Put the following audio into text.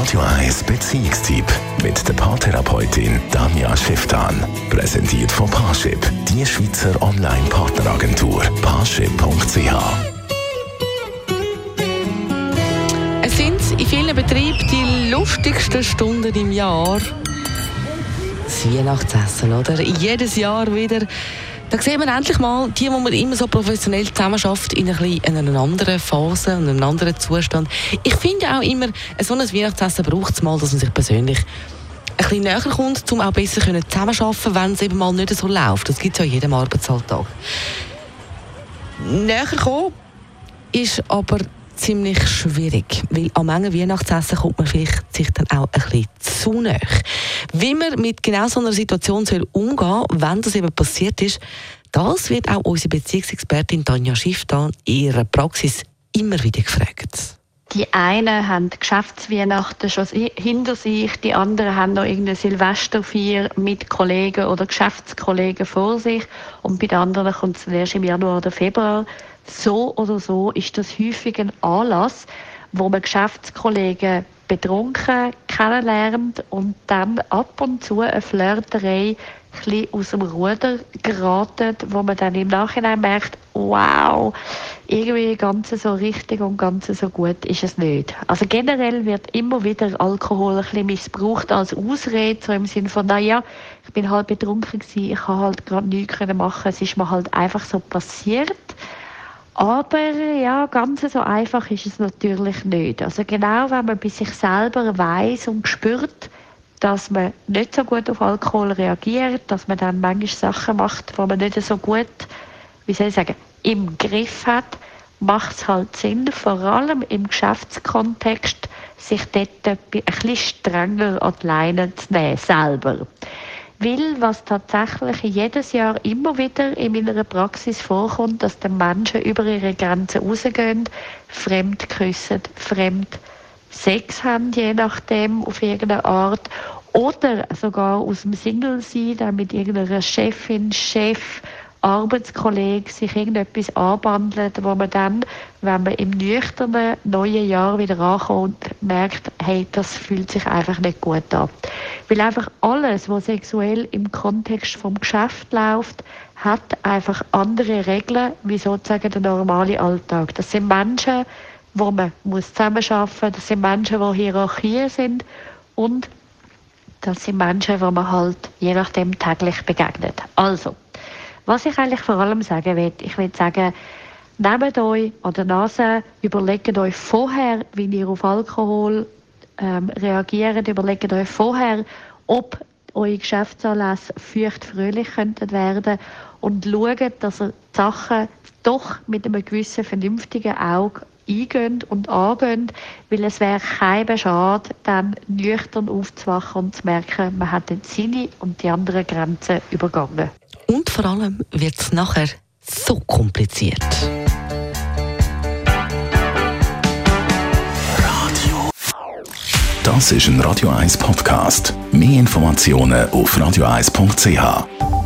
Radio 1 Beziehungstyp mit der Paartherapeutin Danja Schifftan. Präsentiert von Paarship, die Schweizer Online-Partneragentur. Paarship.ch Es sind in vielen Betrieben die lustigsten Stunden im Jahr. Das Weihnachtsessen, oder? Jedes Jahr wieder. Da sehen wir endlich mal die, wo man immer so professionell zusammenarbeitet, in, ein in einer anderen Phase, in einem anderen Zustand. Ich finde auch immer, so ein Weihnachtsessen braucht es mal, dass man sich persönlich ein bisschen näher kommt, um auch besser zusammenzuarbeiten, wenn es eben mal nicht so läuft. Das gibt es ja in jedem Arbeitsalltag. Näher kommen ist aber ziemlich schwierig, weil an manchen Weihnachtsessen kommt man vielleicht sich dann auch ein bisschen zu nahe. Wie man mit genau so einer Situation soll umgehen soll, wenn das eben passiert ist, das wird auch unsere Beziehungsexpertin Tanja Schifftan in ihrer Praxis immer wieder gefragt. Die einen haben Geschäftsweihnachten schon hinter sich, die anderen haben noch irgendeine Silvesterfeier mit Kollegen oder Geschäftskollegen vor sich und bei den anderen kommt es erst im Januar oder Februar. So oder so ist das häufig ein Anlass, wo man Geschäftskollegen betrunken kennenlernt und dann ab und zu eine Flirterei ein aus dem Ruder geraten, wo man dann im Nachhinein merkt, wow, irgendwie ganz so richtig und ganz so gut ist es nicht. Also generell wird immer wieder Alkohol ein bisschen missbraucht als Ausrede, so im Sinne von, naja, ich bin halt betrunken gewesen, ich kann halt gerade nichts machen, es ist mir halt einfach so passiert. Aber ja, ganz so einfach ist es natürlich nicht. Also genau, wenn man bei sich selber weiß und spürt, dass man nicht so gut auf Alkohol reagiert, dass man dann manchmal Sachen macht, die man nicht so gut, wie soll ich sagen, im Griff hat, macht es halt Sinn, vor allem im Geschäftskontext, sich dort ein bisschen strenger an die Leine zu nehmen, selber. Weil was tatsächlich jedes Jahr immer wieder in meiner Praxis vorkommt, dass die Menschen über ihre Grenzen rausgehen, fremd küssen, fremd Sex haben, je nachdem, auf irgendeine Art. Oder sogar aus dem Single sein, dann mit irgendeiner Chefin, Chef Arbeitskollege sich irgendetwas anbandelt, wo man dann, wenn man im nüchternen neuen Jahr wieder ankommt, merkt, hey, das fühlt sich einfach nicht gut an. Weil einfach alles, was sexuell im Kontext vom Geschäft läuft, hat einfach andere Regeln, wie sozusagen der normale Alltag. Das sind Menschen, wo man muss zusammenarbeiten das sind Menschen, die Hierarchien sind und das sind Menschen, die man halt je nachdem täglich begegnet. Also, was ich eigentlich vor allem sagen will, ich will sagen, nehmt euch an der Nase, überlegt euch vorher, wie ihr auf Alkohol ähm, reagiert, überlegt euch vorher, ob eure Geschäftsanlässe feucht fröhlich könnten werden und schaut, dass ihr die Sachen doch mit einem gewissen vernünftigen Auge eingehen und angehen, weil es wäre kein Schade, dann nüchtern aufzuwachen und zu merken, man hat seine und die anderen Grenzen übergangen. Und vor allem wird es nachher so kompliziert. Radio. Das ist ein Radio 1 Podcast. Mehr Informationen auf radio1.ch.